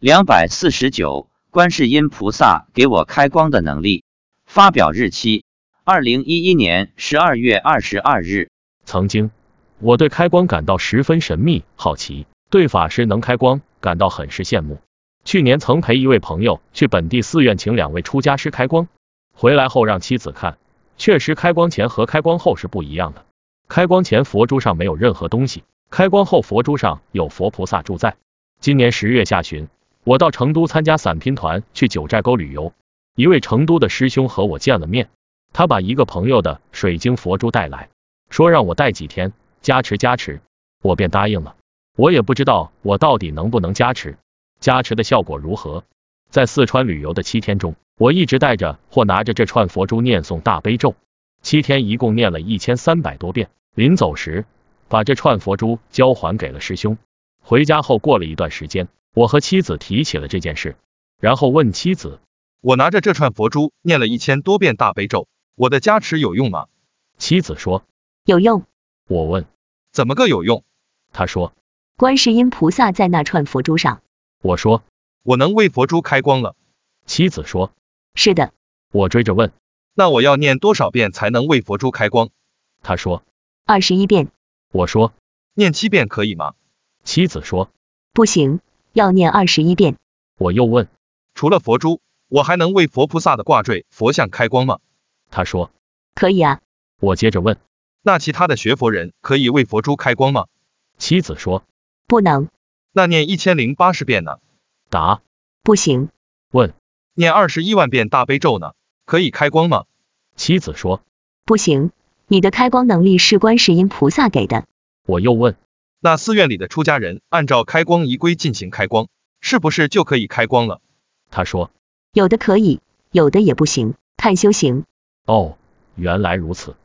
两百四十九，观世音菩萨给我开光的能力。发表日期：二零一一年十二月二十二日。曾经，我对开光感到十分神秘好奇，对法师能开光感到很是羡慕。去年曾陪一位朋友去本地寺院请两位出家师开光，回来后让妻子看，确实开光前和开光后是不一样的。开光前佛珠上没有任何东西，开光后佛珠上有佛菩萨住在。今年十月下旬。我到成都参加散拼团去九寨沟旅游，一位成都的师兄和我见了面，他把一个朋友的水晶佛珠带来，说让我带几天加持加持，我便答应了。我也不知道我到底能不能加持，加持的效果如何。在四川旅游的七天中，我一直带着或拿着这串佛珠念诵大悲咒，七天一共念了一千三百多遍。临走时，把这串佛珠交还给了师兄。回家后过了一段时间。我和妻子提起了这件事，然后问妻子：“我拿着这串佛珠念了一千多遍大悲咒，我的加持有用吗？”妻子说：“有用。”我问：“怎么个有用？”他说：“观世音菩萨在那串佛珠上。”我说：“我能为佛珠开光了。”妻子说：“是的。”我追着问：“那我要念多少遍才能为佛珠开光？”他说：“二十一遍。”我说：“念七遍可以吗？”妻子说：“不行。”要念二十一遍。我又问，除了佛珠，我还能为佛菩萨的挂坠、佛像开光吗？他说可以啊。我接着问，那其他的学佛人可以为佛珠开光吗？妻子说不能。那念一千零八十遍呢？答不行。问念二十一万遍大悲咒呢？可以开光吗？妻子说不行，你的开光能力是观世音菩萨给的。我又问。那寺院里的出家人按照开光仪规进行开光，是不是就可以开光了？他说，有的可以，有的也不行，看修行。哦，原来如此。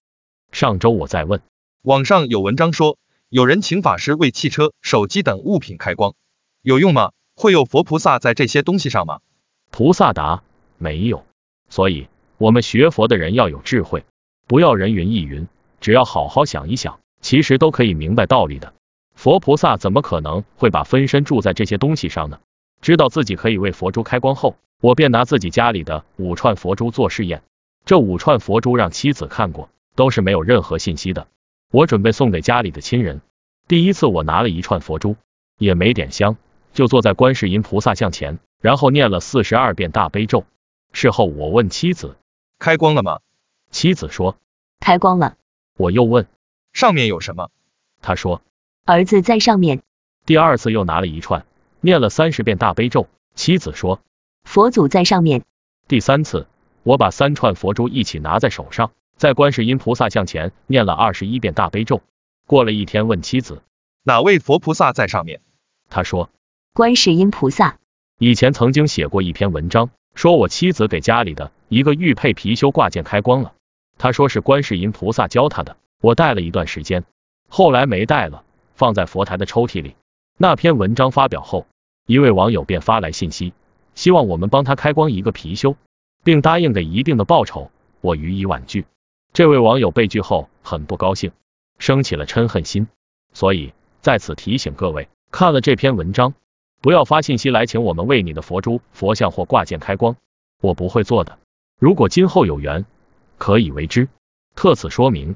上周我在问，网上有文章说，有人请法师为汽车、手机等物品开光，有用吗？会有佛菩萨在这些东西上吗？菩萨答，没有。所以，我们学佛的人要有智慧，不要人云亦云，只要好好想一想，其实都可以明白道理的。佛菩萨怎么可能会把分身住在这些东西上呢？知道自己可以为佛珠开光后，我便拿自己家里的五串佛珠做试验。这五串佛珠让妻子看过，都是没有任何信息的。我准备送给家里的亲人。第一次我拿了一串佛珠，也没点香，就坐在观世音菩萨像前，然后念了四十二遍大悲咒。事后我问妻子，开光了吗？妻子说，开光了。我又问，上面有什么？他说。儿子在上面。第二次又拿了一串，念了三十遍大悲咒。妻子说：“佛祖在上面。”第三次，我把三串佛珠一起拿在手上，在观世音菩萨像前念了二十一遍大悲咒。过了一天，问妻子：“哪位佛菩萨在上面？”他说：“观世音菩萨。”以前曾经写过一篇文章，说我妻子给家里的一个玉佩貔貅挂件开光了。他说是观世音菩萨教他的，我戴了一段时间，后来没戴了。放在佛台的抽屉里。那篇文章发表后，一位网友便发来信息，希望我们帮他开光一个貔貅，并答应给一定的报酬。我予以婉拒。这位网友被拒后很不高兴，生起了嗔恨心。所以在此提醒各位，看了这篇文章，不要发信息来请我们为你的佛珠、佛像或挂件开光，我不会做的。如果今后有缘，可以为之。特此说明。